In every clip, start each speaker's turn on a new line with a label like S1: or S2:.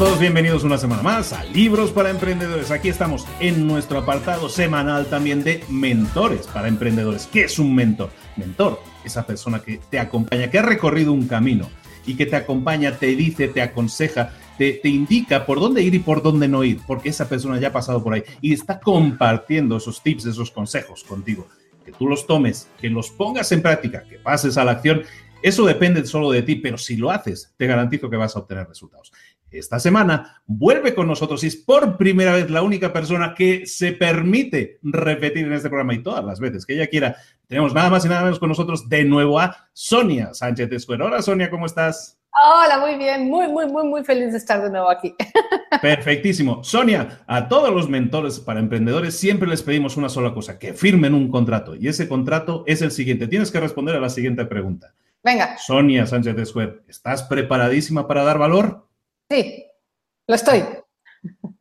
S1: todos? Bienvenidos una semana más a Libros para Emprendedores. Aquí estamos en nuestro apartado semanal también de mentores para emprendedores. ¿Qué es un mentor? Mentor, esa persona que te acompaña, que ha recorrido un camino y que te acompaña, te dice, te aconseja, te, indica por dónde ir y por dónde no ir, porque esa persona ya ha pasado por ahí y está compartiendo esos tips, esos consejos contigo. Que tú los tomes, que los pongas en práctica, que pases a la acción. Eso depende solo de ti, pero si lo haces, te garantizo que vas a obtener resultados esta semana vuelve con nosotros y es por primera vez la única persona que se permite repetir en este programa y todas las veces que ella quiera. Tenemos nada más y nada menos con nosotros de nuevo a Sonia Sánchez Escuero. Hola Sonia, ¿cómo estás?
S2: Hola, muy bien, muy, muy, muy, muy feliz de estar de nuevo aquí.
S1: Perfectísimo. Sonia, a todos los mentores para emprendedores siempre les pedimos una sola cosa, que firmen un contrato. Y ese contrato es el siguiente. Tienes que responder a la siguiente pregunta.
S2: Venga.
S1: Sonia Sánchez Escuero, ¿estás preparadísima para dar valor?
S2: Sí, lo estoy.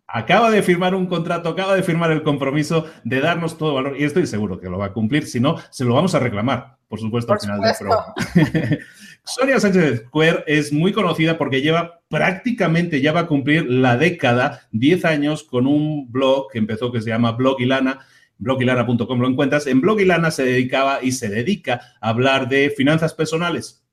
S1: Acaba de firmar un contrato, acaba de firmar el compromiso de darnos todo valor y estoy seguro que lo va a cumplir. Si no, se lo vamos a reclamar, por supuesto, al final del programa. Sonia Sánchez Square es muy conocida porque lleva prácticamente, ya va a cumplir la década, 10 años, con un blog que empezó que se llama Blog Ilana blogilana.com lo encuentras. En Blog Ilana se dedicaba y se dedica a hablar de finanzas personales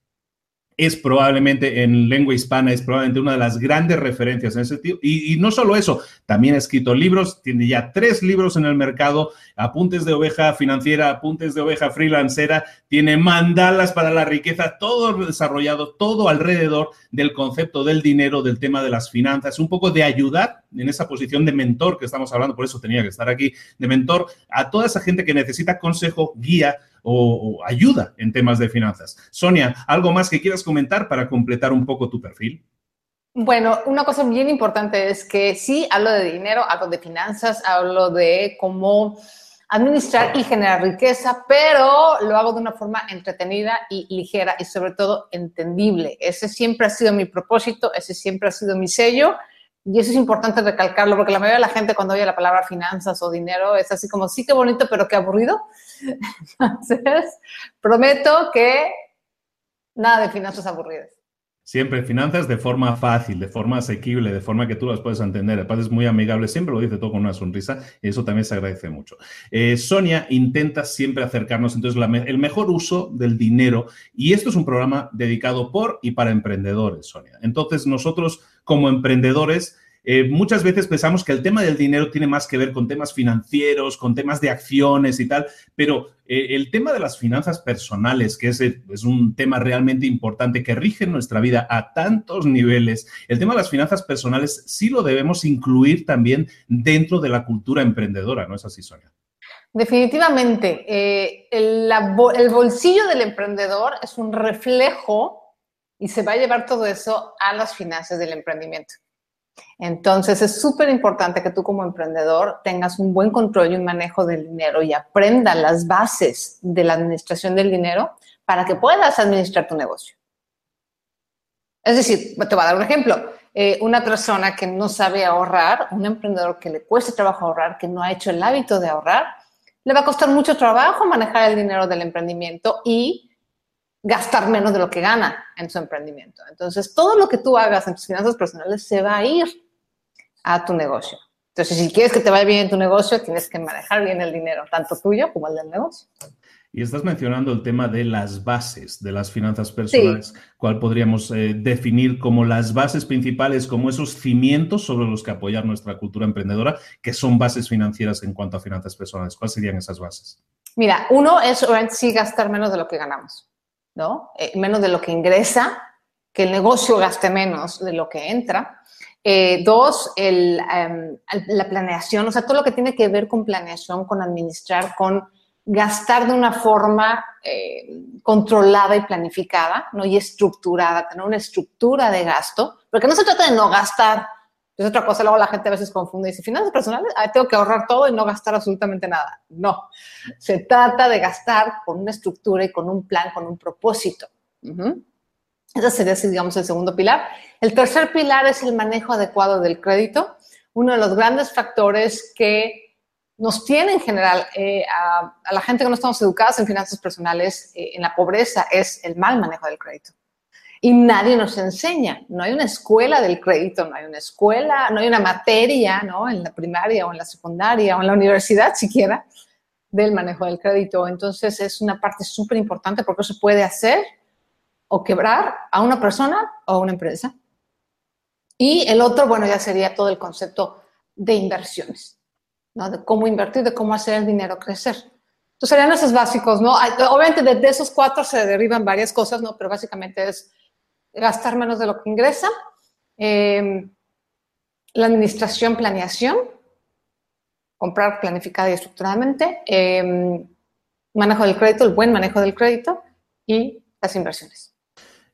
S1: es probablemente en lengua hispana, es probablemente una de las grandes referencias en ese sentido. Y, no solo eso, también ha escrito libros, tiene ya tres libros en el mercado, apuntes de oveja financiera, apuntes de oveja freelancera, tiene mandalas para la riqueza, todo desarrollado, todo alrededor del concepto del dinero, del tema de las finanzas, un poco de ayudar en esa posición de mentor que estamos hablando, por eso tenía que estar aquí, de mentor a toda esa gente que necesita consejo, guía, o, ayuda en temas de finanzas. Sonia, ¿algo más que quieras comentar para completar un poco tu perfil?
S2: Bueno, una cosa bien importante es que sí hablo de dinero, hablo de finanzas, hablo de cómo administrar y generar riqueza, pero lo hago de una forma entretenida y ligera y sobre todo entendible. Ese siempre ha sido mi propósito, ese siempre ha sido mi sello y eso es importante recalcarlo porque la mayoría de la gente cuando oye la palabra finanzas o dinero es así como, sí, qué bonito, pero qué aburrido. Entonces, prometo que nada de finanzas aburridas.
S1: Siempre finanzas de forma fácil, de forma asequible, de forma que tú las puedes entender. El padre es muy amigable, siempre lo dice todo con una sonrisa y eso también se agradece mucho. Eh, Sonia intenta siempre acercarnos entonces el mejor uso del dinero y esto es un programa dedicado por y para emprendedores, Sonia. Entonces nosotros como emprendedores, eh, muchas veces pensamos que el tema del dinero tiene más que ver con temas financieros, con temas de acciones y tal, pero eh, el tema de las finanzas personales, que es, un tema realmente importante que rige nuestra vida a tantos niveles, el tema de las finanzas personales sí lo debemos incluir también dentro de la cultura emprendedora, ¿no es así, Sonia?
S2: Definitivamente. Eh, el bolsillo del emprendedor es un reflejo y se va a llevar todo eso a las finanzas del emprendimiento. Entonces es súper importante que tú como emprendedor tengas un buen control y un manejo del dinero y aprenda las bases de la administración del dinero para que puedas administrar tu negocio. Es decir, te voy a dar un ejemplo. Eh, una persona que no sabe ahorrar, un emprendedor que le cuesta trabajo ahorrar, que no ha hecho el hábito de ahorrar, le va a costar mucho trabajo manejar el dinero del emprendimiento y gastar menos de lo que gana en su emprendimiento. Entonces, todo lo que tú hagas en tus finanzas personales se va a ir a tu negocio. Entonces, si quieres que te vaya bien en tu negocio, tienes que manejar bien el dinero, tanto tuyo como el del negocio.
S1: Y estás mencionando el tema de las bases de las finanzas personales, ¿cuál podríamos eh, definir como las bases principales, como esos cimientos sobre los que apoyar nuestra cultura emprendedora, que son bases financieras en cuanto a finanzas personales. ¿Cuáles serían esas bases?
S2: Mira, uno es sí gastar menos de lo que ganamos. ¿No? Eh, menos de lo que ingresa, que el negocio gaste menos de lo que entra. Eh, dos, em, la planeación, o sea, todo lo que tiene que ver con planeación, con administrar, con gastar de una forma eh, controlada y planificada, ¿no? Y estructurada, tener una estructura de gasto, porque no se trata de no gastar, es otra cosa, luego la gente a veces confunde y dice, finanzas personales, tengo que ahorrar todo y no gastar absolutamente nada. No, se trata de gastar con una estructura y con un plan, con un propósito. Ese sería, digamos, el segundo pilar. El tercer pilar es el manejo adecuado del crédito. Uno de los grandes factores que nos tiene en general eh, a, la gente que no estamos educados en finanzas personales, eh, en la pobreza, es el mal manejo del crédito. Y nadie nos enseña. No hay una escuela del crédito, no hay una escuela, no hay una materia, ¿no? En la primaria o en la secundaria o en la universidad siquiera del manejo del crédito. Entonces es una parte súper importante porque se puede hacer o quebrar a una persona o a una empresa. Y el otro, bueno, ya sería todo el concepto de inversiones, ¿no? De cómo invertir, de cómo hacer el dinero crecer. Entonces serían esos básicos, ¿no? Obviamente de, esos cuatro se derivan varias cosas, ¿no? Pero básicamente es gastar menos de lo que ingresa, em, la administración, planeación, comprar planificada y estructuradamente, em, manejo del crédito, el buen manejo del crédito y las inversiones.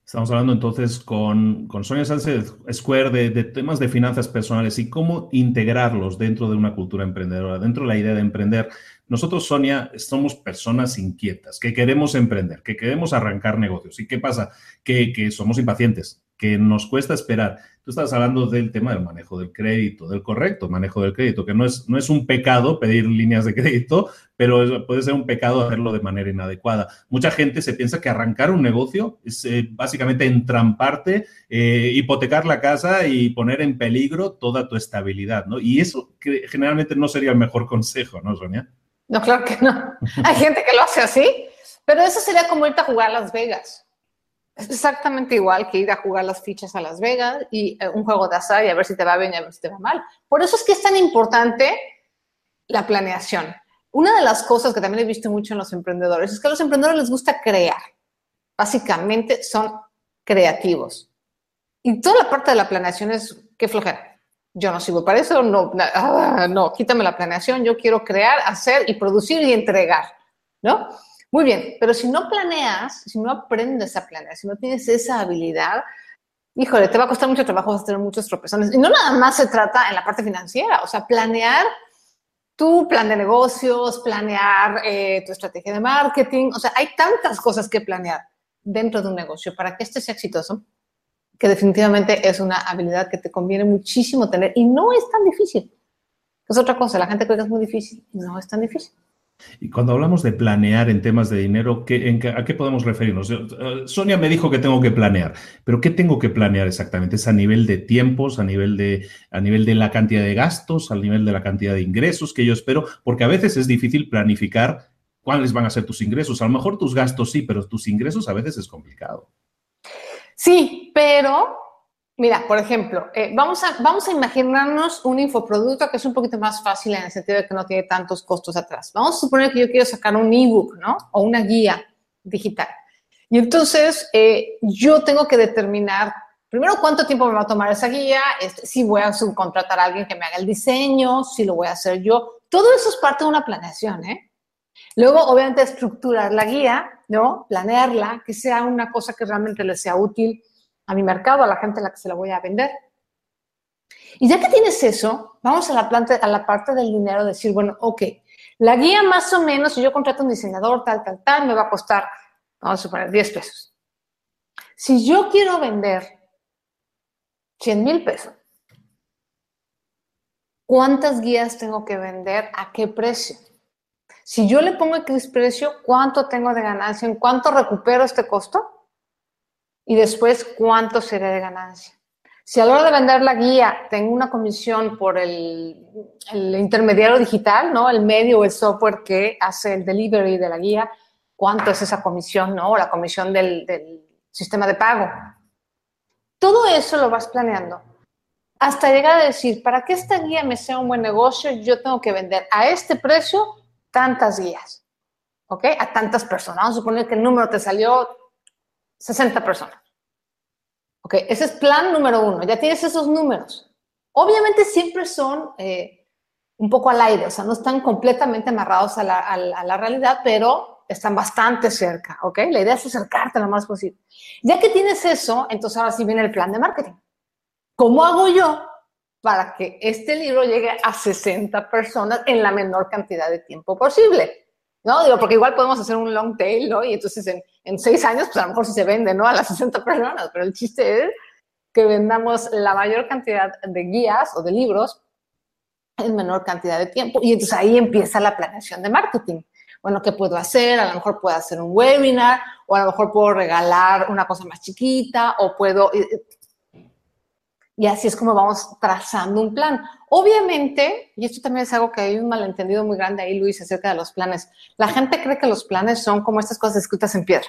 S1: Estamos hablando entonces con, con Sonia Sánchez Square de, temas de finanzas personales y cómo integrarlos dentro de una cultura emprendedora, dentro de la idea de emprender. Nosotros, Sonia, somos personas inquietas, que queremos emprender, que queremos arrancar negocios. ¿Y qué pasa? Que, somos impacientes, que nos cuesta esperar. Tú estás hablando del tema del manejo del crédito, del correcto manejo del crédito, que no es, un pecado pedir líneas de crédito, pero puede ser un pecado hacerlo de manera inadecuada. Mucha gente se piensa que arrancar un negocio es eh, básicamente entramparte, eh, hipotecar la casa y poner en peligro toda tu estabilidad, ¿no? Y eso generalmente no sería el mejor consejo, ¿no, Sonia?
S2: No, claro que no. Hay gente que lo hace así, pero eso sería como irte a jugar a Las Vegas. Es exactamente igual que ir a jugar las fichas a Las Vegas y eh, un juego de azar y a ver si te va bien y a ver si te va mal. Por eso es que es tan importante la planeación. Una de las cosas que también he visto mucho en los emprendedores es que a los emprendedores les gusta crear. Básicamente son creativos. Y toda la parte de la planeación es qué flojera. Yo no sirvo para eso, no, ah, no, quítame la planeación, yo quiero crear, hacer y producir y entregar, ¿no? Muy bien, pero si no planeas, si no aprendes a planear, si no tienes esa habilidad, híjole, te va a costar mucho trabajo, vas a tener muchos tropezones. Y no nada más se trata en la parte financiera, o sea, planear tu plan de negocios, planear eh, tu estrategia de marketing, o sea, hay tantas cosas que planear dentro de un negocio para que este sea exitoso, que definitivamente es una habilidad que te conviene muchísimo tener y no es tan difícil. Es otra cosa, la gente cree que es muy difícil, no es tan difícil.
S1: Y cuando hablamos de planear en temas de dinero, ¿a qué podemos referirnos? Eh, Sonia me dijo que tengo que planear, pero ¿qué tengo que planear exactamente? ¿Es a nivel de tiempos, a nivel de, a nivel de la cantidad de gastos, a nivel de la cantidad de ingresos que yo espero? Porque a veces es difícil planificar cuáles van a ser tus ingresos. A lo mejor tus gastos sí, pero tus ingresos a veces es complicado.
S2: Sí, pero Mira, por ejemplo, eh, vamos, a, vamos a imaginarnos un infoproducto que es un poquito más fácil en el sentido de que no tiene tantos costos atrás. Vamos a suponer que yo quiero sacar un ebook, ¿no? O una guía digital. Y entonces eh, yo tengo que determinar primero cuánto tiempo me va a tomar esa guía, este, si voy a subcontratar a alguien que me haga el diseño, si lo voy a hacer yo. Todo eso es parte de una planeación, ¿eh? Luego, obviamente, estructurar la guía, ¿no? Planearla, que sea una cosa que realmente le sea útil a mi mercado, a la gente a la que se la voy a vender. Y ya que tienes eso, vamos a la, planta, a la parte del dinero, decir, bueno, ok, la guía más o menos, si yo contrato un diseñador, tal, tal, tal, me va a costar, vamos a suponer, 10 pesos. Si yo quiero vender 100 mil pesos, ¿cuántas guías tengo que vender? ¿A qué precio? Si yo le pongo X precio, ¿cuánto tengo de ganancia? ¿En cuánto recupero este costo? y después cuánto será de ganancia. Si a la hora de vender la guía tengo una comisión por el, intermediario digital, ¿no? El medio o el software que hace el delivery de la guía, ¿cuánto es esa comisión, ¿no? O la comisión del, del sistema de pago. Todo eso lo vas planeando hasta llegar a decir, para que esta guía me sea un buen negocio, yo tengo que vender a este precio tantas guías, ¿ok? A tantas personas. Vamos a suponer que el número te salió 60 personas. Ok, ese es plan número uno. Ya tienes esos números. Obviamente siempre son eh, un poco al aire, o sea, no están completamente amarrados a la, realidad, pero están bastante cerca, ¿ok? La idea es acercarte lo más posible. Ya que tienes eso, entonces ahora sí viene el plan de marketing. ¿Cómo hago yo para que este libro llegue a 60 personas en la menor cantidad de tiempo posible? ¿no? Digo, porque igual podemos hacer un long tail, ¿no? Y entonces en, en seis años, pues a lo mejor sí se vende, ¿no? A las 60 personas, pero el chiste es que vendamos la mayor cantidad de guías o de libros en menor cantidad de tiempo. Y entonces ahí empieza la planeación de marketing. bueno, ¿qué puedo hacer? A lo mejor puedo hacer un webinar o a lo mejor puedo regalar una cosa más chiquita o puedo... Y así es como vamos trazando un plan. Obviamente, y esto también es algo que hay un malentendido muy grande ahí, Luis, acerca de los planes. La gente cree que los planes son como estas cosas escritas en piedra.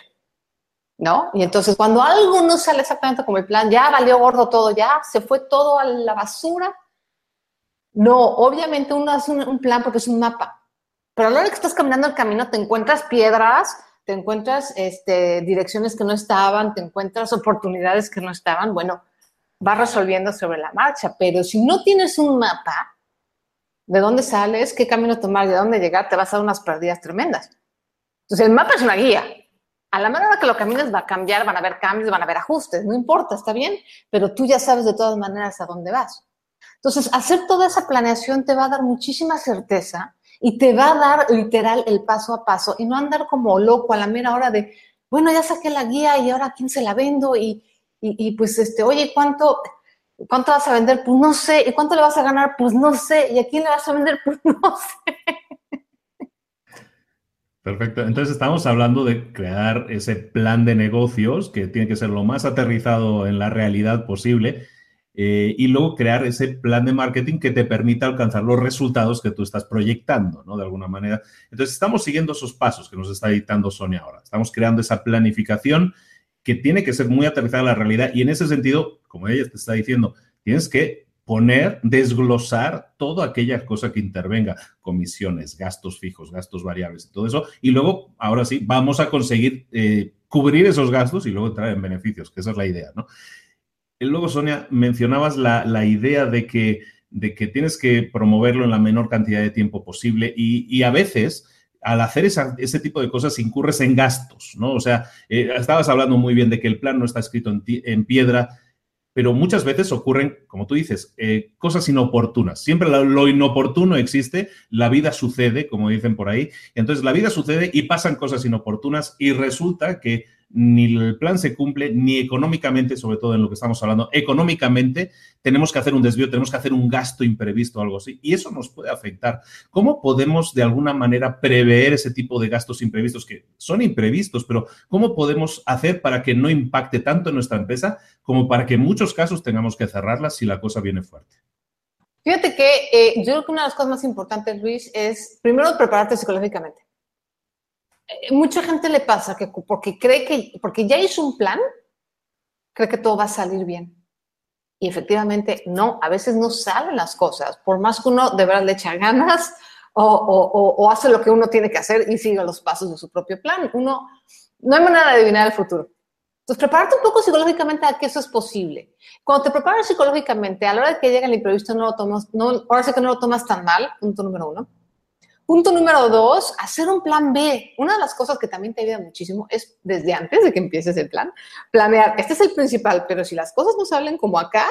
S2: ¿no? Y entonces cuando algo no sale exactamente como el plan, ya valió gordo todo, ya se fue todo a la basura. No, obviamente uno hace un, plan porque es un mapa, pero a la hora que estás caminando el camino te encuentras piedras, te encuentras este, direcciones que no estaban, te encuentras oportunidades que no estaban, bueno, vas resolviendo sobre la marcha, pero si no tienes un mapa de dónde sales, qué camino tomar, de dónde llegar, te vas a dar unas pérdidas tremendas. Entonces el mapa es una guía, a la manera que lo camines va a cambiar, van a haber cambios, van a haber ajustes, no importa, está bien, pero tú ya sabes de todas maneras a dónde vas. Entonces, hacer toda esa planeación te va a dar muchísima certeza y te va a dar literal el paso a paso y no andar como loco a la mera hora de, bueno, ya saqué la guía y ahora a quién se la vendo y, y, pues, este, oye, ¿cuánto, ¿cuánto vas a vender? Pues no sé. ¿Y cuánto le vas a ganar? Pues no sé. ¿Y a quién le vas a vender? Pues no sé.
S1: Perfecto. Entonces estamos hablando de crear ese plan de negocios que tiene que ser lo más aterrizado en la realidad posible eh, y luego crear ese plan de marketing que te permita alcanzar los resultados que tú estás proyectando, ¿no? De alguna manera. Entonces estamos siguiendo esos pasos que nos está dictando Sonia ahora. Estamos creando esa planificación que tiene que ser muy aterrizada en la realidad y en ese sentido, como ella te está diciendo, tienes que poner, desglosar toda aquella cosa que intervenga, comisiones, gastos fijos, gastos variables, todo eso. Y luego, ahora sí, vamos a conseguir eh, cubrir esos gastos y luego entrar en beneficios, que esa es la idea, ¿no? Y luego, Sonia, mencionabas la, idea de que, de que tienes que promoverlo en la menor cantidad de tiempo posible y, a veces al hacer ese tipo de cosas incurres en gastos, ¿no? O sea, eh, estabas hablando muy bien de que el plan no está escrito en, piedra, pero muchas veces ocurren, como tú dices, eh, cosas inoportunas. Siempre lo, inoportuno existe, la vida sucede, como dicen por ahí. Entonces, la vida sucede y pasan cosas inoportunas y resulta que ni el plan se cumple, ni económicamente, sobre todo en lo que estamos hablando, económicamente tenemos que hacer un desvío, tenemos que hacer un gasto imprevisto o algo así, y eso nos puede afectar. ¿Cómo podemos de alguna manera prever ese tipo de gastos imprevistos que son imprevistos, pero cómo podemos hacer para que no impacte tanto en nuestra empresa como para que en muchos casos tengamos que cerrarla si la cosa viene fuerte?
S2: Fíjate que eh, yo creo que una de las cosas más importantes, Luis, es primero prepararte psicológicamente. Eh, mucha gente le pasa que porque cree que, porque ya hizo un plan, cree que todo va a salir bien. Y efectivamente, no, a veces no salen las cosas, por más que uno de verdad le echa ganas o, o, hace lo que uno tiene que hacer y siga los pasos de su propio plan. Uno, no hay manera de adivinar el futuro. Entonces, prepararte un poco psicológicamente a que eso es posible. Cuando te preparas psicológicamente, a la hora de que llega el imprevisto, no lo tomas, no, ahora sí que no lo tomas tan mal, punto número uno. Punto número dos, hacer un plan B. Una de las cosas que también te ayuda muchísimo es desde antes de que empieces el plan, planear. Este es el principal, pero si las cosas no salen como acá,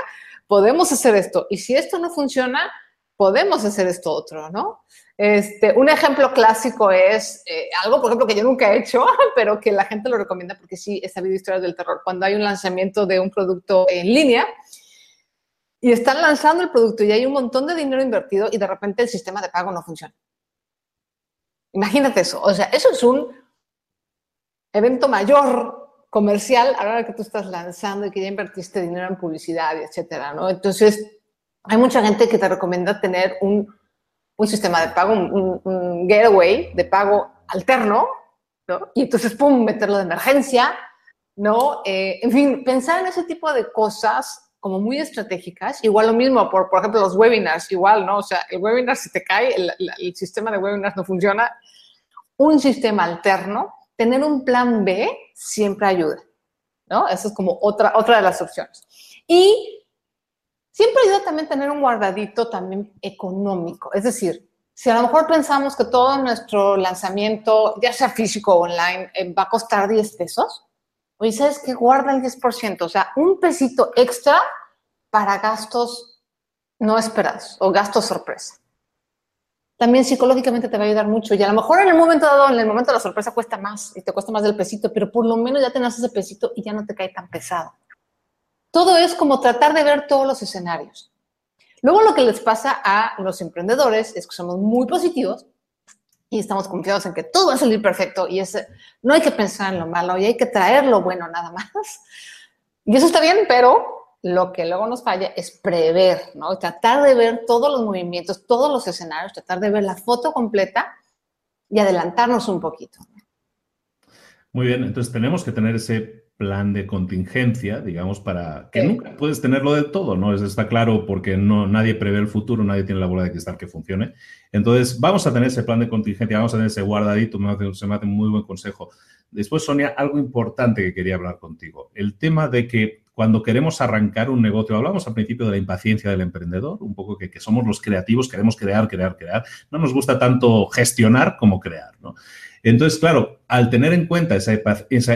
S2: podemos hacer esto. Y si esto no funciona, podemos hacer esto otro, ¿no? Este, un ejemplo clásico es eh, algo, por ejemplo, que yo nunca he hecho, pero que la gente lo recomienda porque sí he sabido historias del terror. Cuando hay un lanzamiento de un producto en línea y están lanzando el producto y hay un montón de dinero invertido y de repente el sistema de pago no funciona. Imagínate eso. O sea, eso es un evento mayor comercial ahora que tú estás lanzando y que ya invertiste dinero en publicidad etcétera, ¿no? Entonces, hay mucha gente que te recomienda tener un, un sistema de pago, un, getaway de pago alterno, ¿no? Y entonces, pum, meterlo de emergencia, ¿no? Eh, en fin, pensar en ese tipo de cosas como muy estratégicas. Igual lo mismo, por, por ejemplo, los webinars, igual, ¿no? O sea, el webinar si te cae, el, el, sistema de webinars no funciona. Un sistema alterno, tener un plan B siempre ayuda, ¿no? Eso es como otra, otra de las opciones. Y siempre ayuda también tener un guardadito también económico. Es decir, si a lo mejor pensamos que todo nuestro lanzamiento, ya sea físico o online, eh, va a costar 10 pesos, Oye, ¿sabes qué? Guarda el 10%, o sea, un pesito extra para gastos no esperados o gastos sorpresa. También psicológicamente te va a ayudar mucho y a lo mejor en el momento dado, en el momento de la sorpresa cuesta más y te cuesta más del pesito, pero por lo menos ya tenés ese pesito y ya no te cae tan pesado. Todo es como tratar de ver todos los escenarios. Luego lo que les pasa a los emprendedores es que somos muy positivos y estamos confiados en que todo va a salir perfecto y ese, no hay que pensar en lo malo y hay que traer lo bueno nada más. Y eso está bien, pero lo que luego nos falla es prever, ¿no? Tratar de ver todos los movimientos, todos los escenarios, tratar de ver la foto completa y adelantarnos un poquito.
S1: Muy bien, entonces tenemos que tener ese plan de contingencia, digamos, para que nunca puedes tenerlo de todo, ¿no? Eso está claro porque no, nadie prevé el futuro, nadie tiene la bola de cristal que funcione. Entonces, vamos a tener ese plan de contingencia, vamos a tener ese guardadito, me hace, se me hace un muy buen consejo. Después, Sonia, algo importante que quería hablar contigo, el tema de que cuando queremos arrancar un negocio, hablamos al principio de la impaciencia del emprendedor, un poco que, que somos los creativos, queremos crear, crear, crear, no nos gusta tanto gestionar como crear, ¿no? Entonces, claro, al tener en cuenta esa,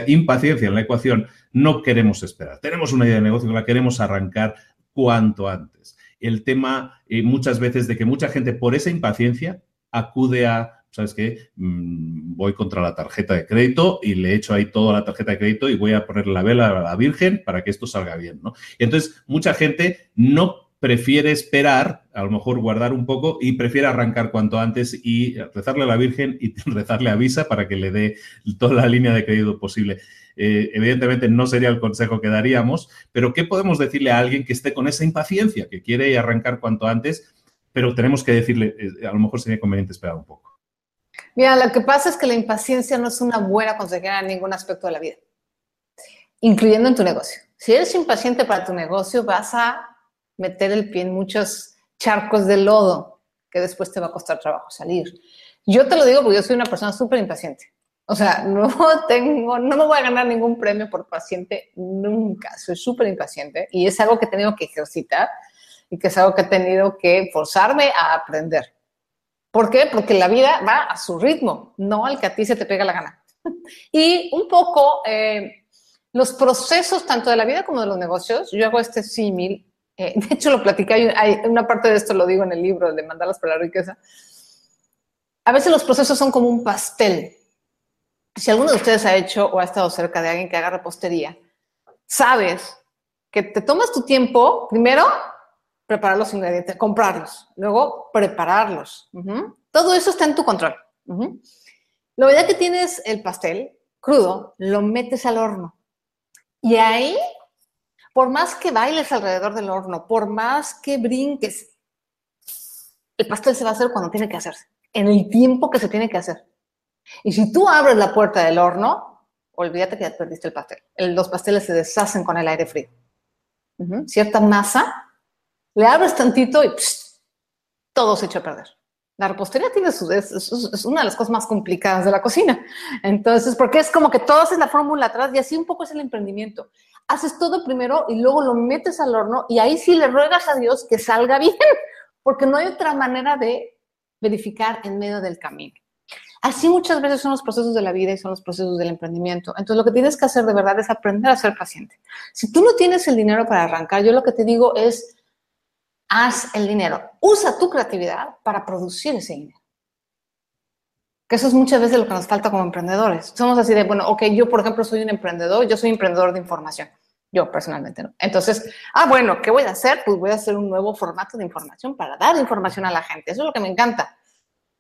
S1: impaciencia en la ecuación, no queremos esperar. Tenemos una idea de negocio que la queremos arrancar cuanto antes. El tema eh, muchas veces de que mucha gente por esa impaciencia acude a, ¿sabes qué? Mm, voy contra la tarjeta de crédito y le echo ahí toda la tarjeta de crédito y voy a poner la vela a la Virgen para que esto salga bien, ¿no? Y entonces mucha gente no prefiere esperar, a lo mejor guardar un poco y prefiere arrancar cuanto antes y rezarle a la Virgen y rezarle a Visa para que le dé toda la línea de crédito posible. Eh, evidentemente no sería el consejo que daríamos, pero ¿qué podemos decirle a alguien que esté con esa impaciencia, que quiere arrancar cuanto antes, pero tenemos que decirle, eh, a lo mejor sería conveniente esperar un poco?
S2: Mira, lo que pasa es que la impaciencia no es una buena consejera en ningún aspecto de la vida, incluyendo en tu negocio. Si eres impaciente para tu negocio, vas a meter el pie en muchos charcos de lodo que después te va a costar trabajo salir. Yo te lo digo porque yo soy una persona súper impaciente. O sea, no tengo, no me voy a ganar ningún premio por paciente nunca. Soy súper impaciente y es algo que he tenido que ejercitar y que es algo que he tenido que forzarme a aprender. ¿Por qué? Porque la vida va a su ritmo, no al que a ti se te pega la gana. Y un poco eh, los procesos tanto de la vida como de los negocios, yo hago este símil eh, de hecho, lo platicé, hay, una parte de esto lo digo en el libro de Mandalas para la Riqueza. A veces los procesos son como un pastel. Si alguno de ustedes ha hecho o ha estado cerca de alguien que haga repostería, sabes que te tomas tu tiempo, primero, preparar los ingredientes, comprarlos, luego prepararlos. Todo eso está en tu control. La verdad que tienes el pastel crudo, lo metes al horno. Y ahí por más que bailes alrededor del horno, por más que brinques, el pastel se va a hacer cuando tiene que hacerse, en el tiempo que se tiene que hacer. Y si tú abres la puerta del horno, olvídate que ya perdiste el pastel. los pasteles se deshacen con el aire frío. Cierta masa, le abres tantito y todo se echa a perder. La repostería tiene su, es, es, una de las cosas más complicadas de la cocina. Entonces, porque es como que todo es la fórmula atrás y así un poco es el emprendimiento haces todo primero y luego lo metes al horno y ahí sí le ruegas a Dios que salga bien, porque no hay otra manera de verificar en medio del camino. Así muchas veces son los procesos de la vida y son los procesos del emprendimiento. Entonces lo que tienes que hacer de verdad es aprender a ser paciente. Si tú no tienes el dinero para arrancar, yo lo que te digo es, haz el dinero. Usa tu creatividad para producir ese dinero. Que eso es muchas veces lo que nos falta como emprendedores. Somos así de, bueno, ok, yo por ejemplo soy un emprendedor, yo soy emprendedor de información. Yo personalmente no. Entonces, ah, bueno, ¿qué voy a hacer? Pues voy a hacer un nuevo formato de información para dar información a la gente. Eso es lo que me encanta.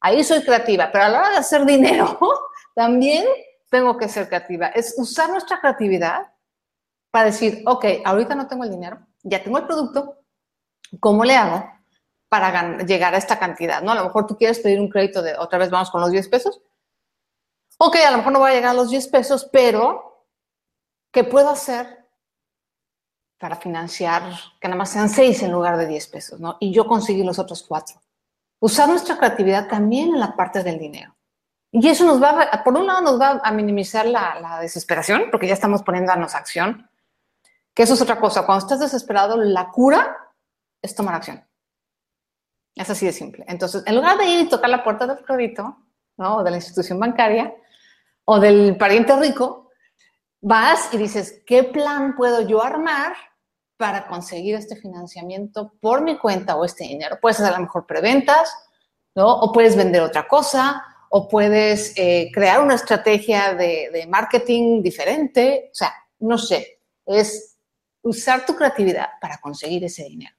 S2: Ahí soy creativa, pero a la hora de hacer dinero, también tengo que ser creativa. Es usar nuestra creatividad para decir, ok, ahorita no tengo el dinero, ya tengo el producto, ¿cómo le hago para llegar a esta cantidad, ¿no? A lo mejor tú quieres pedir un crédito de, otra vez vamos con los 10 pesos. Ok, a lo mejor no voy a llegar a los 10 pesos, pero ¿qué puedo hacer para financiar que nada más sean 6 en lugar de 10 pesos, ¿no? Y yo conseguir los otros 4. Usar nuestra creatividad también en la parte del dinero. Y eso nos va, a, por un lado, nos va a minimizar la, la desesperación, porque ya estamos poniéndonos acción, que eso es otra cosa. Cuando estás desesperado, la cura es tomar acción. Es así de simple. Entonces, en lugar de ir y tocar la puerta del crédito, ¿no? O de la institución bancaria, o del pariente rico, vas y dices, ¿qué plan puedo yo armar para conseguir este financiamiento por mi cuenta o este dinero? Puedes hacer a lo mejor preventas, ¿no? O puedes vender otra cosa, o puedes eh, crear una estrategia de, de marketing diferente. O sea, no sé, es usar tu creatividad para conseguir ese dinero.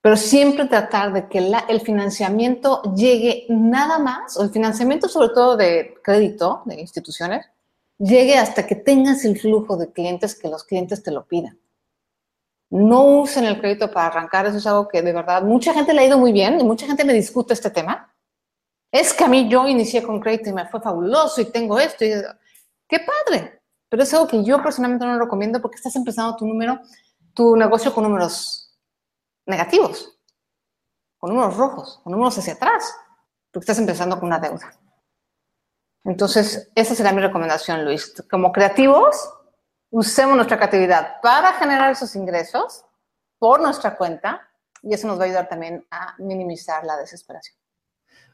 S2: Pero siempre tratar de que el financiamiento llegue nada más, o el financiamiento sobre todo de crédito, de instituciones, llegue hasta que tengas el flujo de clientes que los clientes te lo pidan. No usen el crédito para arrancar, eso es algo que de verdad mucha gente le ha ido muy bien y mucha gente me discute este tema. Es que a mí yo inicié con crédito y me fue fabuloso y tengo esto y qué padre, pero es algo que yo personalmente no recomiendo porque estás empezando tu número, tu negocio con números negativos, con números rojos, con números hacia atrás, porque estás empezando con una deuda. Entonces, esa será mi recomendación, Luis. Como creativos, usemos nuestra creatividad para generar esos ingresos por nuestra cuenta y eso nos va a ayudar también a minimizar la desesperación.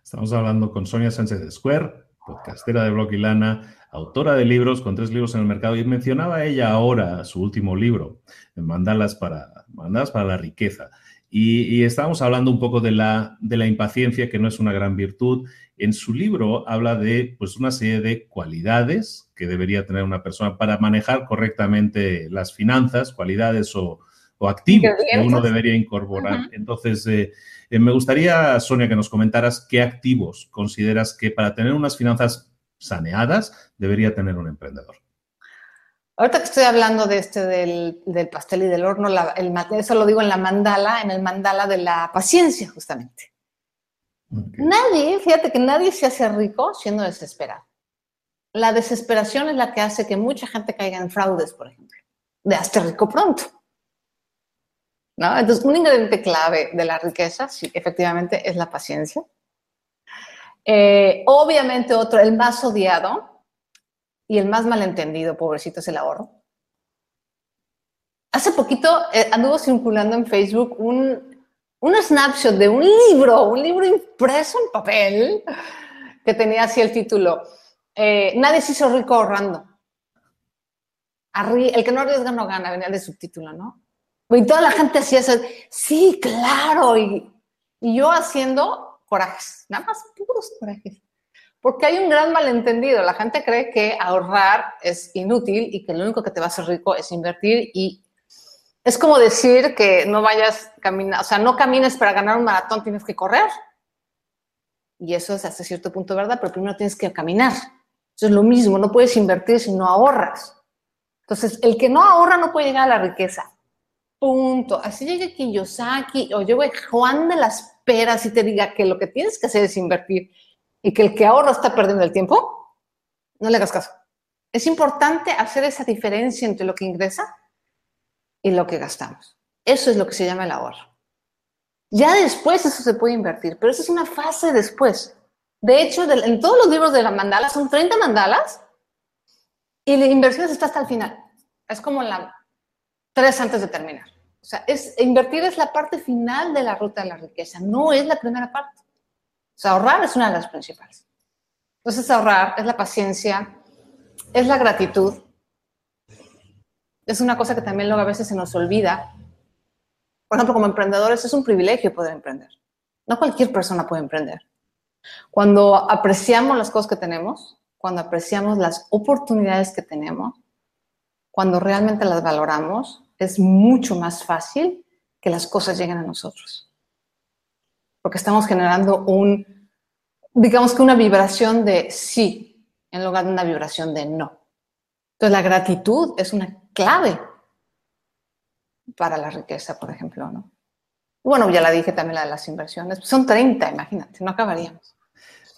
S1: Estamos hablando con Sonia Sánchez de Square, podcastera de Blog y Lana, autora de libros con tres libros en el mercado y mencionaba ella ahora su último libro, Mandalas para, Mandalas para la riqueza. Y, estábamos hablando un poco de la, de la impaciencia, que no es una gran virtud. En su libro habla de pues, una serie de cualidades que debería tener una persona para manejar correctamente las finanzas, cualidades o, activos que uno debería incorporar. Entonces, eh, eh, me gustaría, Sonia, que nos comentaras qué activos consideras que para tener unas finanzas saneadas debería tener un emprendedor.
S2: Ahorita que estoy hablando de este del, pastel y del horno, eso lo digo en la mandala, en el mandala de la paciencia, justamente. Nadie, fíjate que nadie se hace rico siendo desesperado. La desesperación es la que hace que mucha gente caiga en fraudes, por ejemplo, de hazte rico pronto. ¿No? Entonces, un ingrediente clave de la riqueza, sí, efectivamente, es la paciencia. Eh, obviamente, otro, el más odiado, y el más malentendido, pobrecito, es el ahorro. Hace poquito eh, anduvo circulando en Facebook un, un snapshot de un libro, un libro impreso en papel, que tenía así el título, eh, Nadie se hizo rico ahorrando. el que no arriesga no gana, venía de subtítulo, ¿no? Y toda la gente hacía eso, sí, claro, y, y yo haciendo nada más puros corajes. Porque hay un gran malentendido. La gente cree que ahorrar es inútil y que lo único que te va a hacer rico es invertir y es como decir que no vayas caminar, o sea, no camines para ganar un maratón, tienes que correr. Y eso es hasta cierto punto verdad, pero primero tienes que caminar. Eso es lo mismo, no puedes invertir si no ahorras. Entonces, el que no ahorra no puede llegar a la riqueza. Punto. Así llegue Kiyosaki o llegue Juan de las Peras y te diga que lo que tienes que hacer es invertir y que el que ahorra está perdiendo el tiempo, no le hagas caso. Es importante hacer esa diferencia entre lo que ingresa y lo que gastamos. Eso es lo que se llama el ahorro. Ya después eso se puede invertir, pero eso es una fase después. De hecho, en todos los libros de la mandala son 30 mandalas y la inversión está hasta el final. Es como la tres antes de terminar. O sea, es, invertir es la parte final de la ruta de la riqueza, no es la primera parte. O sea, ahorrar es una de las principales. Entonces, ahorrar es la paciencia, es la gratitud. Es una cosa que también luego a veces se nos olvida. Por ejemplo, como emprendedores es un privilegio poder emprender. No cualquier persona puede emprender. Cuando apreciamos las cosas que tenemos, cuando apreciamos las oportunidades que tenemos, cuando realmente las valoramos, es mucho más fácil que las cosas lleguen a nosotros porque estamos generando un, digamos que una vibración de sí en lugar de una vibración de no. Entonces la gratitud es una clave para la riqueza, por ejemplo, ¿no? Bueno, ya la dije también la de las inversiones. Son 30, imagínate, no acabaríamos.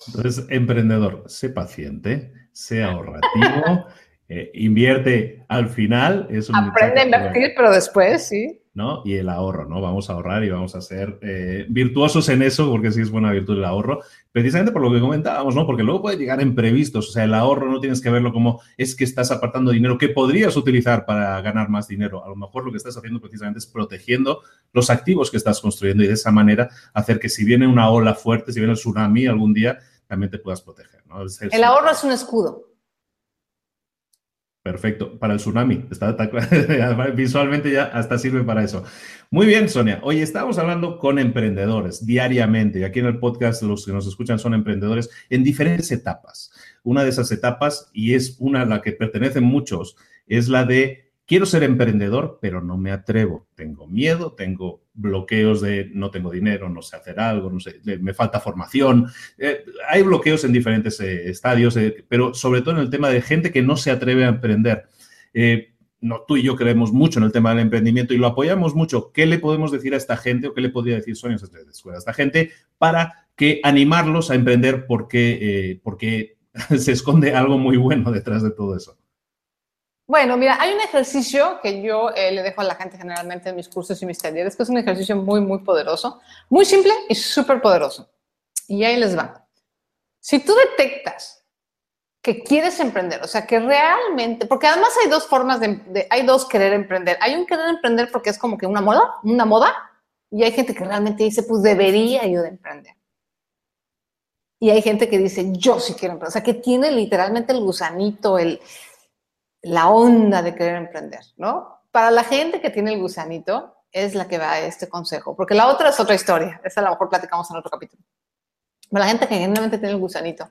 S1: Entonces, emprendedor, sé paciente, sé ahorrativo, eh, invierte al final.
S2: Es Aprende a invertir, pero después, sí.
S1: ¿no? Y el ahorro, ¿no? Vamos a ahorrar y vamos a ser eh, virtuosos en eso, porque sí es buena virtud el ahorro, precisamente por lo que comentábamos, ¿no? Porque luego puede llegar imprevistos, o sea, el ahorro no tienes que verlo como es que estás apartando dinero que podrías utilizar para ganar más dinero. A lo mejor lo que estás haciendo precisamente es protegiendo los activos que estás construyendo y de esa manera hacer que si viene una ola fuerte, si viene el tsunami algún día, también te puedas proteger, ¿no?
S2: el ahorro es un escudo.
S1: Perfecto, para el tsunami. Está, visualmente ya hasta sirve para eso. Muy bien, Sonia. Hoy estamos hablando con emprendedores diariamente. Y aquí en el podcast los que nos escuchan son emprendedores en diferentes etapas. Una de esas etapas, y es una a la que pertenecen muchos, es la de quiero ser emprendedor, pero no me atrevo. Tengo miedo, tengo bloqueos de no tengo dinero, no sé hacer algo, no sé, me falta formación. Eh, hay bloqueos en diferentes eh, estadios, eh, pero sobre todo en el tema de gente que no se atreve a emprender. no, tú y yo creemos mucho en el tema del emprendimiento y lo apoyamos mucho. ¿Qué le podemos decir a esta gente o qué le podría decir Sonia a esta gente para que animarlos a emprender porque, porque se esconde algo muy bueno detrás de todo eso?
S2: Bueno, mira, hay un ejercicio que yo eh, le dejo a la gente generalmente en mis cursos y mis talleres, que es un ejercicio muy, muy poderoso, muy simple y súper poderoso. Y ahí les va. Si tú detectas que quieres emprender, o sea, que realmente, porque además hay dos formas de, hay dos querer emprender. Hay un querer emprender porque es como que una moda, una moda, y hay gente que realmente dice, pues debería yo de emprender. Y hay gente que dice, yo sí quiero emprender, o sea, que tiene literalmente el gusanito, el, la onda de querer emprender, ¿no? Para la gente que tiene el gusanito, es la que va a este consejo, porque la otra es otra historia, esa a lo mejor platicamos en otro capítulo. Para la gente que generalmente tiene el gusanito,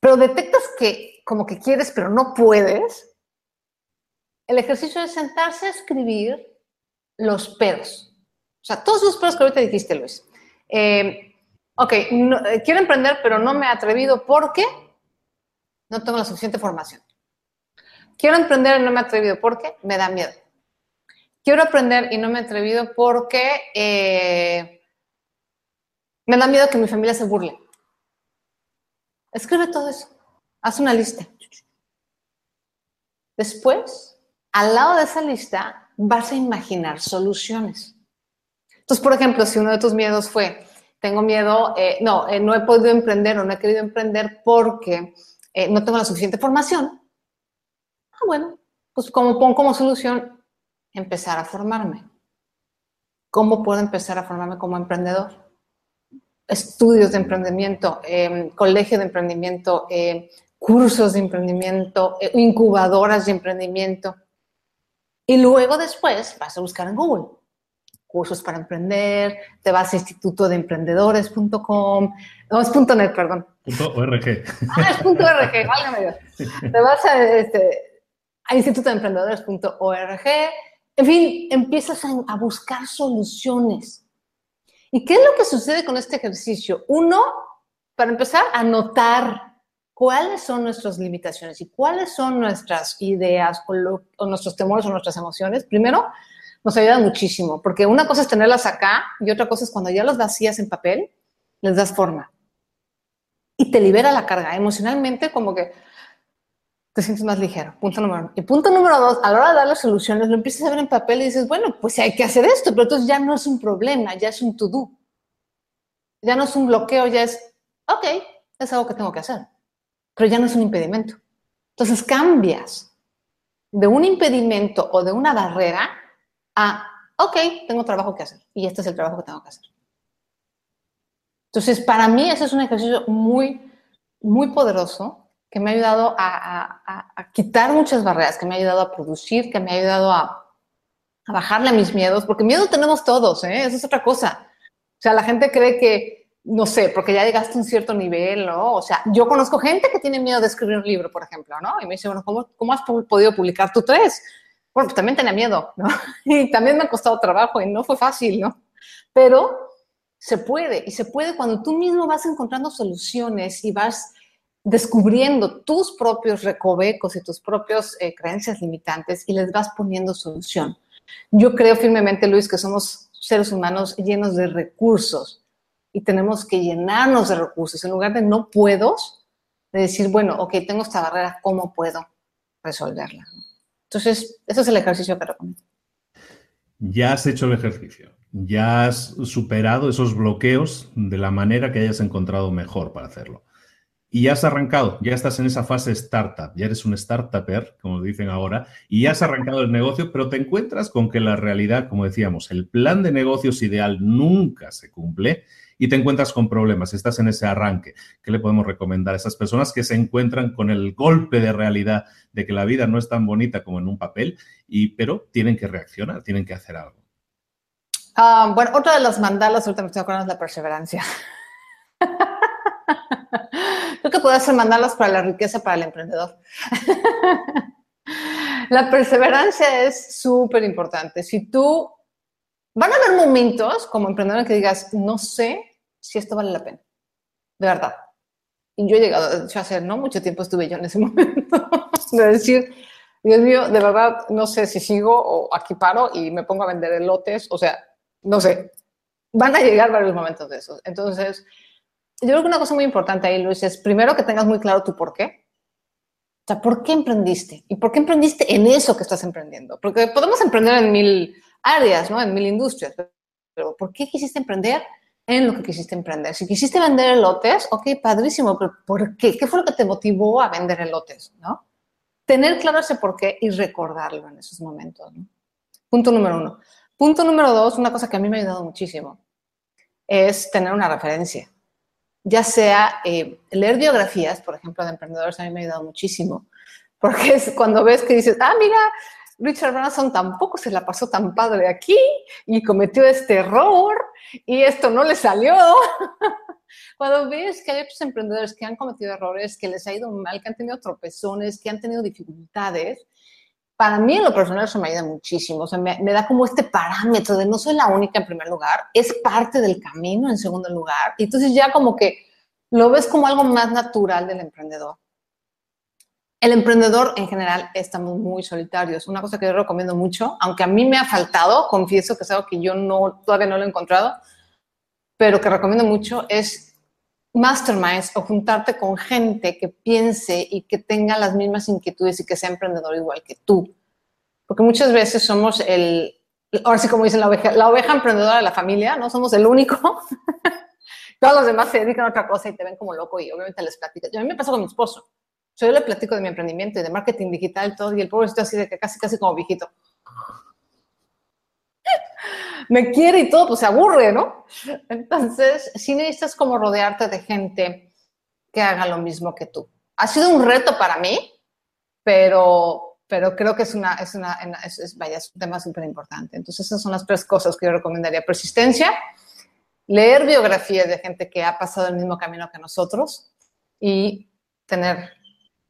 S2: pero detectas que como que quieres, pero no puedes, el ejercicio es sentarse a escribir los peros. O sea, todos los peros que ahorita dijiste, Luis. Eh, ok, eh, quiero emprender, pero no me he atrevido porque no tengo la suficiente formación. Quiero emprender y no me he atrevido porque me da miedo. Quiero aprender y no me he atrevido porque eh, me da miedo que mi familia se burle. Escribe todo eso. Haz una lista. Después, al lado de esa lista, vas a imaginar soluciones. Entonces, por ejemplo, si uno de tus miedos fue, tengo miedo, eh, no, eh, no he podido emprender o no he querido emprender porque no tengo la suficiente formación, Ah, bueno, pues como pongo como solución empezar a formarme. ¿Cómo puedo empezar a formarme como emprendedor? Estudios de emprendimiento, em, colegio de emprendimiento, em, cursos de emprendimiento, eh, incubadoras de emprendimiento. Y luego después vas a buscar en Google cursos para emprender, te vas a instituto de emprendedores.com, no, es .net, perdón.
S1: .org.
S2: Ah, es .org, válgame Dios. Te vas a, este, a institutoemprendedores.org. En fin, empiezas a, buscar soluciones. ¿Y qué es lo que sucede con este ejercicio? Uno, para empezar, a notar cuáles son nuestras limitaciones y cuáles son nuestras ideas o, nuestros temores o nuestras emociones. Primero, nos ayuda muchísimo, porque una cosa es tenerlas acá y otra cosa es cuando ya las vacías en papel, les das forma. Y te libera la carga emocionalmente, como que te sientes más ligero. Punto número uno. Y punto número dos, a la hora de dar las soluciones, lo empiezas a ver en papel y dices, bueno, pues hay que hacer esto, pero entonces ya no es un problema, ya es un to-do. Ya no es un bloqueo, ya es, ok, es algo que tengo que hacer, pero ya no es un impedimento. Entonces cambias de un impedimento o de una barrera a, ok, tengo trabajo que hacer y este es el trabajo que tengo que hacer. Entonces, para mí ese es un ejercicio muy, muy poderoso que me ha ayudado a, quitar muchas barreras, que me ha ayudado a producir, que me ha ayudado a, bajarle a mis miedos, porque miedo tenemos todos, ¿eh? Eso es otra cosa. O sea, la gente cree que, no sé, porque ya llegaste a un cierto nivel, ¿no? O sea, yo conozco gente que tiene miedo de escribir un libro, por ejemplo, ¿no? Y me dice, bueno, ¿cómo, cómo has podido publicar tú tres? Bueno, pues también tenía miedo, ¿no? Y también me ha costado trabajo y no fue fácil, ¿no? Pero se puede, y se puede cuando tú mismo vas encontrando soluciones y vas descubriendo tus propios recovecos y tus propias eh, creencias limitantes y les vas poniendo solución. Yo creo firmemente, Luis, que somos seres humanos llenos de recursos y tenemos que llenarnos de recursos en lugar de no puedo, de decir, bueno, ok, tengo esta barrera, ¿cómo puedo resolverla? Entonces, ese es el ejercicio que recomiendo.
S1: Ya has hecho el ejercicio, ya has superado esos bloqueos de la manera que hayas encontrado mejor para hacerlo y ya has arrancado, ya estás en esa fase startup, ya eres un startupper, como dicen ahora, y ya has arrancado el negocio, pero te encuentras con que la realidad, como decíamos, el plan de negocios ideal nunca se cumple y te encuentras con problemas, estás en ese arranque. ¿Qué le podemos recomendar a esas personas que se encuentran con el golpe de realidad de que la vida no es tan bonita como en un papel, y, pero tienen que reaccionar, tienen que hacer algo?
S2: Ah, bueno, otra de las mandalas, ahorita me estoy acordando, es la perseverancia. Creo que puede ser mandarlas para la riqueza para el emprendedor. La perseverancia es súper importante. Si tú, van a haber momentos como emprendedor que digas, no sé si esto vale la pena, de verdad. Y yo he llegado a hacer, no mucho tiempo estuve yo en ese momento, de decir, Dios mío, de verdad, no sé si sigo o aquí paro y me pongo a vender elotes, o sea, no sé. Van a llegar varios momentos de esos. Entonces, yo creo que una cosa muy importante ahí, Luis, es primero que tengas muy claro tu por qué. O sea, ¿por qué emprendiste? ¿Y por qué emprendiste en eso que estás emprendiendo? Porque podemos emprender en mil áreas, ¿no? En mil industrias. Pero ¿por qué quisiste emprender en lo que quisiste emprender? Si quisiste vender elotes, ok, padrísimo, pero ¿por qué? ¿Qué fue lo que te motivó a vender elotes, no? Tener claro ese por qué y recordarlo en esos momentos, ¿no? Punto número uno. Punto número dos, una cosa que a mí me ha ayudado muchísimo, es tener una referencia ya sea eh, leer biografías, por ejemplo, de emprendedores, a mí me ha ayudado muchísimo, porque es cuando ves que dices, ah, mira, Richard Branson tampoco se la pasó tan padre aquí y cometió este error y esto no le salió. Cuando ves que hay otros emprendedores que han cometido errores, que les ha ido mal, que han tenido tropezones, que han tenido dificultades, para mí en lo personal eso me ayuda muchísimo. O sea, me, da como este parámetro de no soy la única en primer lugar, es parte del camino en segundo lugar. Y entonces ya como que lo ves como algo más natural del emprendedor. El emprendedor en general estamos muy solitarios. Una cosa que yo recomiendo mucho, aunque a mí me ha faltado, confieso que es algo que yo no, todavía no lo he encontrado, pero que recomiendo mucho es masterminds o juntarte con gente que piense y que tenga las mismas inquietudes y que sea emprendedor igual que tú. Porque muchas veces somos el, ahora sí como dicen la oveja, la oveja emprendedora de la familia, ¿no? Somos el único. Todos los demás se dedican a otra cosa y te ven como loco y obviamente les platicas. Yo a mí me pasó con mi esposo. Yo le platico de mi emprendimiento y de marketing digital y todo y el pobre está así de que casi, casi como viejito me quiere y todo, pues se aburre, ¿no? Entonces, sí necesitas como rodearte de gente que haga lo mismo que tú. Ha sido un reto para mí, pero, pero creo que es, una, es, una, es, vaya, es un tema súper importante. Entonces, esas son las tres cosas que yo recomendaría. Persistencia, leer biografías de gente que ha pasado el mismo camino que nosotros y tener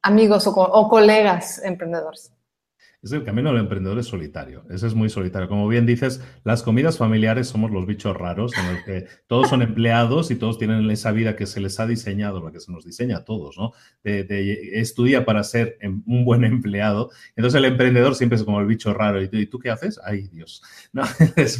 S2: amigos o colegas emprendedores.
S1: Es el camino del emprendedor es solitario. Ese es muy solitario. Como bien dices, las comidas familiares somos los bichos raros en los que todos son empleados y todos tienen esa vida que se les ha diseñado, lo que se nos diseña a todos, ¿no? De, estudia para ser em, un buen empleado. Entonces el emprendedor siempre es como el bicho raro. ¿Y tú, qué haces? Ay, Dios. No,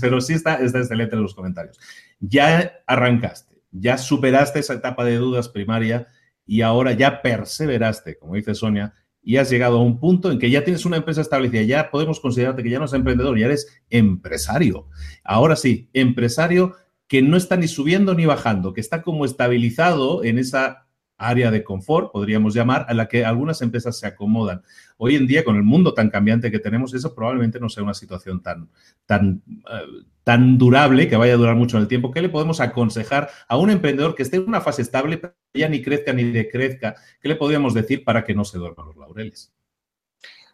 S1: pero sí está, está excelente en los comentarios. Ya arrancaste, ya superaste esa etapa de dudas primaria y ahora ya perseveraste, como dice Sonia, y has llegado a un punto en que ya tienes una empresa establecida, ya podemos considerarte que ya no eres emprendedor, ya eres empresario. Ahora sí, empresario que no está ni subiendo ni bajando, que está como estabilizado en esa área de confort, podríamos llamar, a la que algunas empresas se acomodan. Hoy en día, con el mundo tan cambiante que tenemos, eso probablemente no sea una situación tan, tan, eh, tan durable, que vaya a durar mucho en el tiempo. ¿Qué le podemos aconsejar a un emprendedor que esté en una fase estable, ya ni crezca ni decrezca? ¿Qué le podríamos decir para que no se duerman los laureles?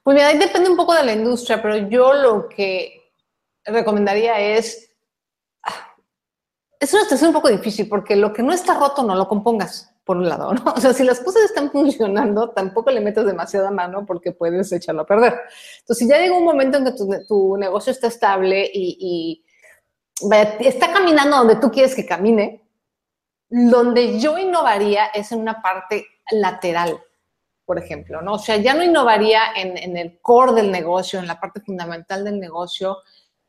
S2: Pues mira, ahí depende un poco de la industria, pero yo lo que recomendaría es... Ah, es una situación un poco difícil porque lo que no está roto no lo compongas por un lado, ¿no? O sea, si las cosas están funcionando, tampoco le metes demasiada mano porque puedes echarlo a perder. Entonces, si ya llega un momento en que tu, negocio está estable y, está caminando donde tú quieres que camine, donde yo innovaría es en una parte lateral, por ejemplo, ¿no? O sea, ya no innovaría en, en el core del negocio, en la parte fundamental del negocio,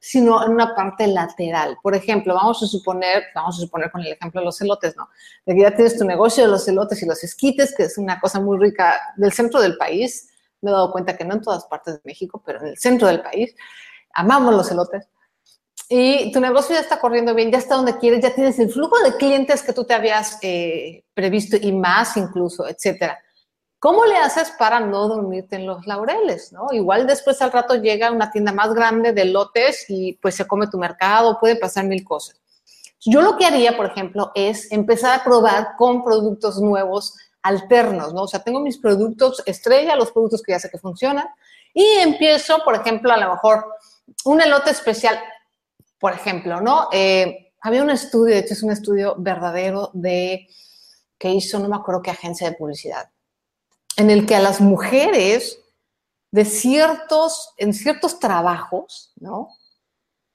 S2: sino en una parte lateral. Por ejemplo, vamos a suponer, vamos a suponer con el ejemplo de los elotes, ¿no? De que ya tienes tu negocio de los elotes y los esquites, que es una cosa muy rica del centro del país. Me he dado cuenta que no en todas partes de México, pero en el centro del país. Amamos los elotes. Y tu negocio ya está corriendo bien, ya está donde quieres, ya tienes el flujo de clientes que tú te habías eh, previsto y más incluso, etcétera. ¿Cómo le haces para no dormirte en los laureles? ¿no? Igual después al rato llega una tienda más grande de lotes y pues se come tu mercado, puede pasar mil cosas. Yo lo que haría, por ejemplo, es empezar a probar con productos nuevos alternos, ¿no? O sea, tengo mis productos estrella, los productos que ya sé que funcionan, y empiezo, por ejemplo, a lo mejor un elote especial, por ejemplo, ¿no? Eh, había un estudio, de hecho es un estudio verdadero de que hizo, no me acuerdo qué agencia de publicidad, en el que a las mujeres de ciertos, en ciertos trabajos, ¿no?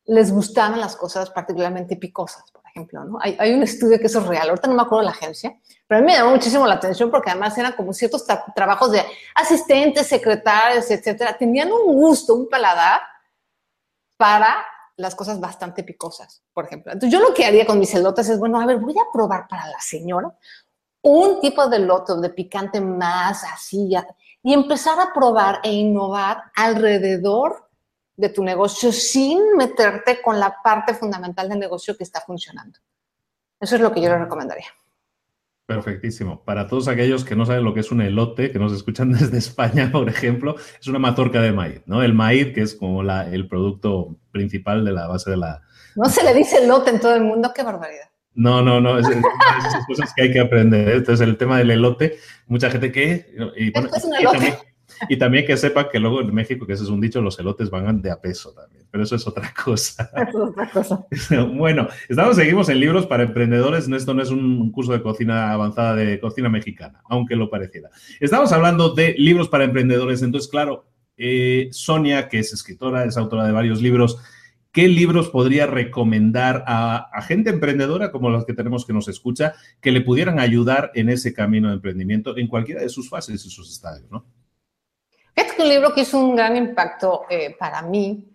S2: Les gustaban las cosas particularmente picosas, por ejemplo, ¿no? Hay, un estudio que eso es real, ahorita no me acuerdo la agencia, pero a mí me llamó muchísimo la atención porque además eran como ciertos trabajos de asistentes, secretarios, etcétera. Tenían un gusto, un paladar para las cosas bastante picosas, por ejemplo. Entonces, yo lo que haría con mis elotes es, bueno, a ver, voy a probar para la señora un tipo de elote de picante más así y empezar a probar e innovar alrededor de tu negocio sin meterte con la parte fundamental del negocio que está funcionando. Eso es lo que yo le recomendaría.
S1: Perfectísimo. Para todos aquellos que no saben lo que es un elote, que nos escuchan desde España, por ejemplo, es una mazorca de maíz, ¿no? El maíz, que es como la, el producto principal de la base de la...
S2: No se le dice elote en todo el mundo, qué barbaridad.
S1: No, no, no, es, esas cosas que hay que aprender. Entonces, el tema del elote, mucha gente que... Y, es un elote. Y también que sepa que luego en México, que ese es un dicho, los elotes van de a peso también, pero eso es otra cosa. Es otra cosa. bueno, estamos, seguimos en libros para emprendedores. Esto no es un curso de cocina avanzada de cocina mexicana, aunque lo pareciera. Estamos hablando de libros para emprendedores. Entonces, claro, eh, Sonia, que es escritora, es autora de varios libros, ¿qué libros podría recomendar a, a, gente emprendedora como los que tenemos que nos escucha que le pudieran ayudar en ese camino de emprendimiento en cualquiera de sus fases y sus estadios, ¿no?
S2: Que un libro que hizo un gran impacto eh, para mí.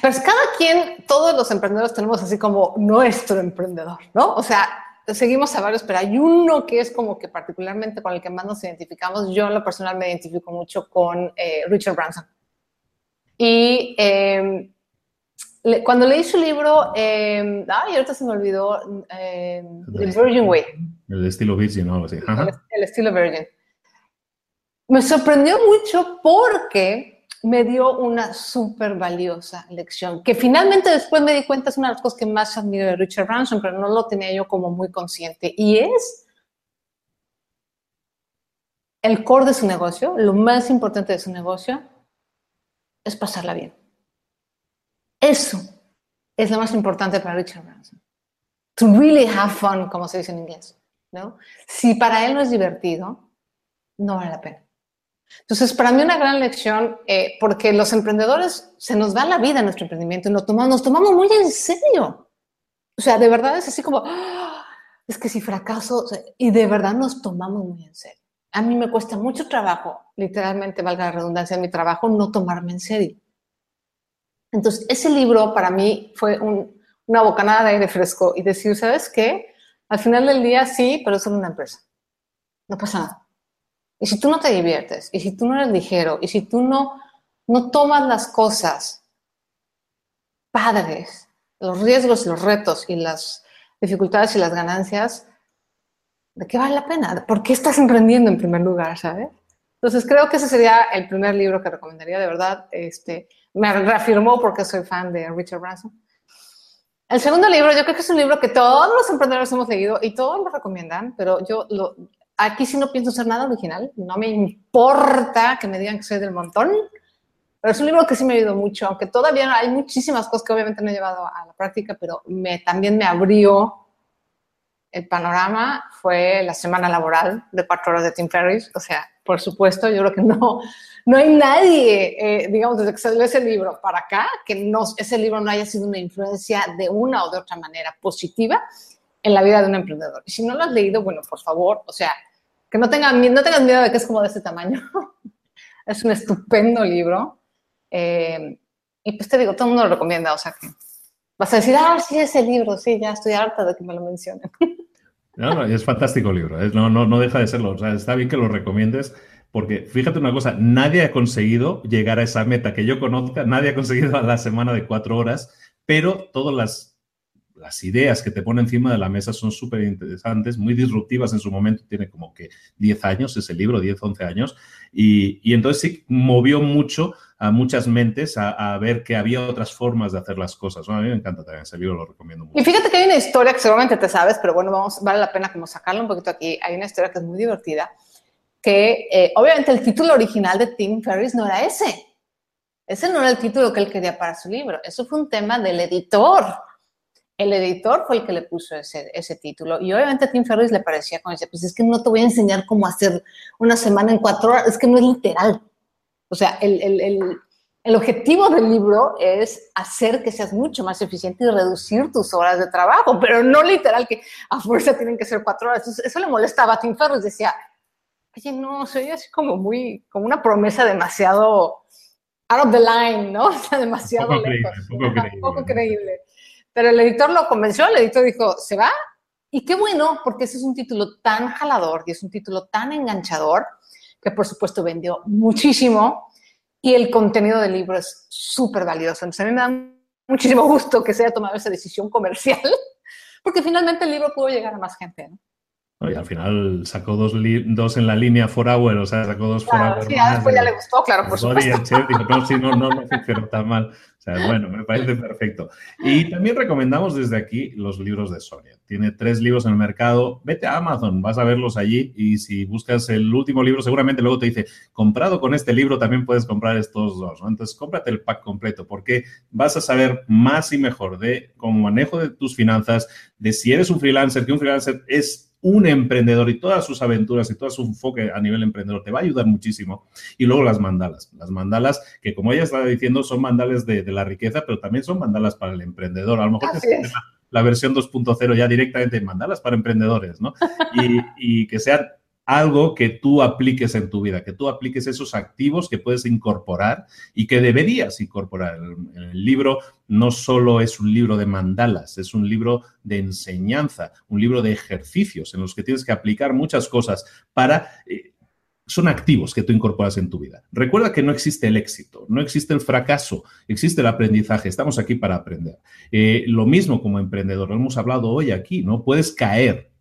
S2: Pues cada quien, todos los emprendedores tenemos así como nuestro emprendedor, ¿no? O sea, seguimos a varios, pero hay uno que es como que particularmente con el que más nos identificamos. Yo en lo personal me identifico mucho con eh, Richard Branson. Y em, cuando leí su libro, eh, ay, ahorita se me olvidó, The Virgin Way.
S1: El estilo Virgin, ¿no?
S2: El, el estilo Virgin me sorprendió mucho porque me dio una súper valiosa lección, que finalmente después me di cuenta es una de las cosas que más admiro de Richard Branson, pero no lo tenía yo como muy consciente, y es el core de su negocio, lo más importante de su negocio, es pasarla bien. Eso es lo más importante para Richard Branson. To really have fun, como se dice en inglés. ¿no? Si para él no es divertido, no vale la pena. Entonces, para mí una gran lección, eh, porque los emprendedores se nos da la vida en nuestro emprendimiento y nos tomamos, nos tomamos muy en serio. O sea, de verdad es así como, ¡ah! es que si fracaso, y de verdad nos tomamos muy en serio. A mí me cuesta mucho trabajo, literalmente, valga la redundancia mi trabajo, no tomarme en serio. Entonces, ese libro para mí fue una bocanada de aire fresco y decir, ¿sabes qué? Al final del día sí, pero es solo una empresa. No pasa nada. Y si tú no te diviertes, y si tú no eres ligero, y si tú no, no tomas las cosas padres, los riesgos y los retos y las dificultades y las ganancias, ¿de qué vale la pena? ¿Por qué estás emprendiendo en primer lugar, sabes? Entonces creo que ese sería el primer libro que recomendaría, de verdad. Este, me reafirmó porque soy fan de Richard Branson. El segundo libro, yo creo que es un libro que todos los emprendedores hemos leído y todos lo recomiendan, pero yo lo, Aquí sí no pienso ser nada original, no me importa que me digan que soy del montón, pero es un libro que sí me ha ayudado mucho, aunque todavía hay muchísimas cosas que obviamente no he llevado a la práctica, pero me, también me abrió el panorama, fue la semana laboral de cuatro horas de Tim Ferriss, o sea, por supuesto, yo creo que no, no hay nadie, eh, digamos, desde que salió ese libro para acá, que no, ese libro no haya sido una influencia de una o de otra manera positiva en la vida de un emprendedor. Y si no lo has leído, bueno, por favor, o sea, que no tengan, no tengan miedo de que es como de ese tamaño. es un estupendo libro. Eh, y pues te digo, todo el mundo lo recomienda, o sea que vas a decir, ah, sí, ese libro, sí, ya estoy harta de que me lo mencionen.
S1: no, no, es fantástico libro, no, no, no deja de serlo, está bien que lo recomiendes, porque fíjate una cosa, nadie ha conseguido llegar a esa meta que yo conozca, nadie ha conseguido a la semana de cuatro horas, pero todas las las ideas que te pone encima de la mesa son súper interesantes, muy disruptivas en su momento, tiene como que 10 años ese libro, 10, 11 años, y, entonces sí, movió mucho a muchas mentes a, ver que había otras formas de hacer las cosas. A mí me encanta también ese libro, lo recomiendo mucho.
S2: Y fíjate que hay una historia que seguramente te sabes, pero bueno, vamos, vale la pena como sacarlo un poquito aquí. Hay una historia que es muy divertida, que eh, obviamente el título original de Tim Ferriss no era ese. Ese no era el título que él quería para su libro. Eso fue un tema del editor El editor fue el que le puso ese, ese título. Y obviamente a Tim Ferriss le parecía como decía, pues es que no te voy a enseñar cómo hacer una semana en cuatro horas. Es que no es literal. O sea, el, el, el, el objetivo del libro es hacer que seas mucho más eficiente y reducir tus horas de trabajo, pero no literal que a fuerza tienen que ser cuatro horas. Entonces, eso le molestaba a Tim Ferriss. Decía, oye, no, soy así como muy, como una promesa demasiado out of the line, ¿no? O sea, demasiado
S1: poco
S2: lejos.
S1: creíble, poco creíble.
S2: Poco creíble. Pero el editor lo convenció, el editor dijo, ¿se va? Y qué bueno, porque ese es un título tan jalador y es un título tan enganchador que por supuesto vendió muchísimo y el contenido del libro es súper valioso. Entonces a mí me da muchísimo gusto que se haya tomado esa decisión comercial, porque finalmente el libro pudo llegar a más gente. ¿no?
S1: Y al final sacó dos, dos en la línea for hour, o sea, sacó dos for
S2: Claro,
S1: hour.
S2: sí,
S1: más,
S2: después ya le gustó, claro, por supuesto.
S1: dijo, no, sí, no, no, no funcionó tan mal. O sea, bueno, me parece perfecto. Y también recomendamos desde aquí los libros de Sonia. Tiene tres libros en el mercado. Vete a Amazon, vas a verlos allí y si buscas el último libro, seguramente luego te dice, comprado con este libro también puedes comprar estos dos. ¿no? Entonces, cómprate el pack completo porque vas a saber más y mejor de cómo manejo de tus finanzas, de si eres un freelancer, que un freelancer es un emprendedor y todas sus aventuras y todo su enfoque a nivel emprendedor te va a ayudar muchísimo. Y luego las mandalas. Las mandalas que, como ella estaba diciendo, son mandalas de, de la riqueza, pero también son mandalas para el emprendedor. A lo mejor
S2: es.
S1: la, la versión 2.0 ya directamente mandalas para emprendedores, ¿no? Y, y que sean algo que tú apliques en tu vida, que tú apliques esos activos que puedes incorporar y que deberías incorporar. El, libro no solo es un libro de mandalas, es un libro de enseñanza, un libro de ejercicios en los que tienes que aplicar muchas cosas para... eh, son activos que tú incorporas en tu vida. Recuerda que no existe el éxito, no existe el fracaso, existe el aprendizaje. Estamos aquí para aprender. Eh, lo mismo como emprendedor, lo hemos hablado hoy aquí, ¿no? Puedes caer,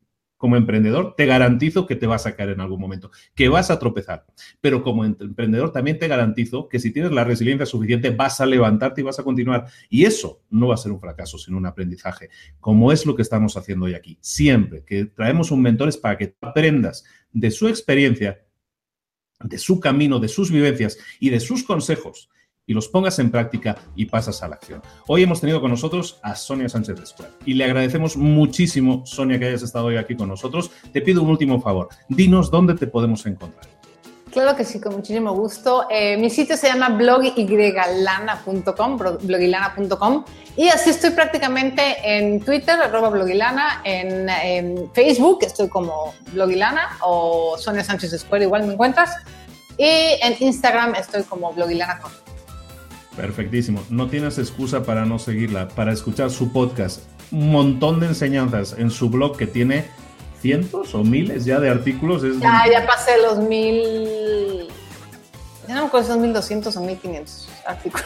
S1: como emprendedor, te garantizo que te vas a caer en algún momento, que vas a tropezar. Pero como emprendedor también te garantizo que si tienes la resiliencia suficiente, vas a levantarte y vas a continuar. Y eso no va a ser un fracaso, sino un aprendizaje, como es lo que estamos haciendo hoy aquí. Siempre que traemos un mentor es para que aprendas de su experiencia, de su camino, de sus vivencias y de sus consejos y los pongas en práctica y pasas a la acción. Hoy hemos tenido con nosotros a Sonia Sánchez Escuela y le agradecemos muchísimo, Sonia, que hayas estado hoy aquí con nosotros. Te pido un último favor, dinos dónde te podemos encontrar.
S2: Claro que sí, con muchísimo gusto. Eh, mi sitio se llama blogyglana.com, blogilana.com, y así estoy prácticamente en Twitter, arroba blogilana, en, en, Facebook estoy como blogilana o Sonia Sánchez Escuela, igual me encuentras, y en Instagram estoy como blogilana.
S1: Perfectísimo. No tienes excusa para no seguirla, para escuchar su podcast. Un montón de enseñanzas en su blog que tiene cientos o miles ya de artículos. Es
S2: ya, ya pasé los mil. Ya no me acuerdo si son 1200 o 1500 artículos.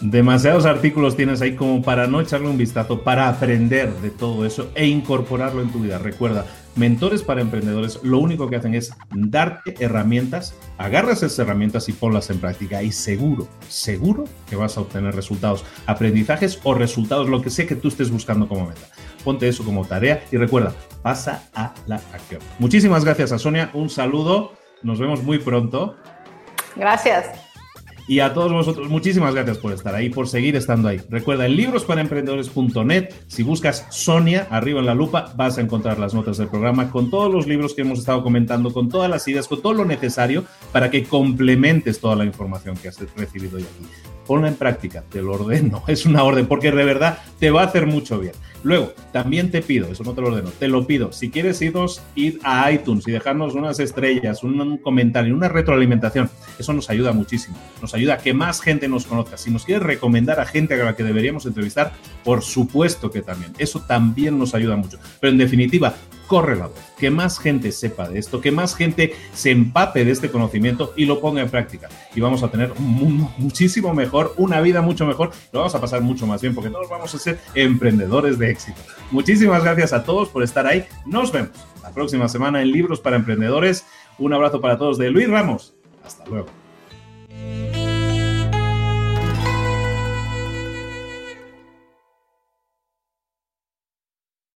S1: Demasiados artículos tienes ahí como para no echarle un vistazo, para aprender de todo eso e incorporarlo en tu vida. Recuerda, mentores para emprendedores lo único que hacen es darte herramientas, agarras esas herramientas y ponlas en práctica y seguro, seguro que vas a obtener resultados, aprendizajes o resultados, lo que sé que tú estés buscando como meta. Ponte eso como tarea y recuerda, pasa a la acción. Muchísimas gracias a Sonia, un saludo, nos vemos muy pronto.
S2: Gracias.
S1: Y a todos vosotros, muchísimas gracias por estar ahí, por seguir estando ahí. Recuerda, en librosparaemprendedores.net, si buscas Sonia arriba en la lupa, vas a encontrar las notas del programa con todos los libros que hemos estado comentando, con todas las ideas, con todo lo necesario para que complementes toda la información que has recibido hoy aquí. Ponla en práctica, te lo ordeno, es una orden, porque de verdad te va a hacer mucho bien. Luego, también te pido, eso no te lo ordeno, te lo pido, si quieres irnos, ir a iTunes y dejarnos unas estrellas, un, un comentario, una retroalimentación, eso nos ayuda muchísimo, nos ayuda a que más gente nos conozca. Si nos quieres recomendar a gente a la que deberíamos entrevistar, por supuesto que también, eso también nos ayuda mucho. Pero en definitiva, corre la voz, que más gente sepa de esto, que más gente se empape de este conocimiento y lo ponga en práctica. Y vamos a tener muchísimo mejor, una vida mucho mejor, lo vamos a pasar mucho más bien porque todos vamos a ser emprendedores de éxito. Muchísimas gracias a todos por estar ahí. Nos vemos la próxima semana en Libros para Emprendedores. Un abrazo para todos de Luis Ramos. Hasta luego.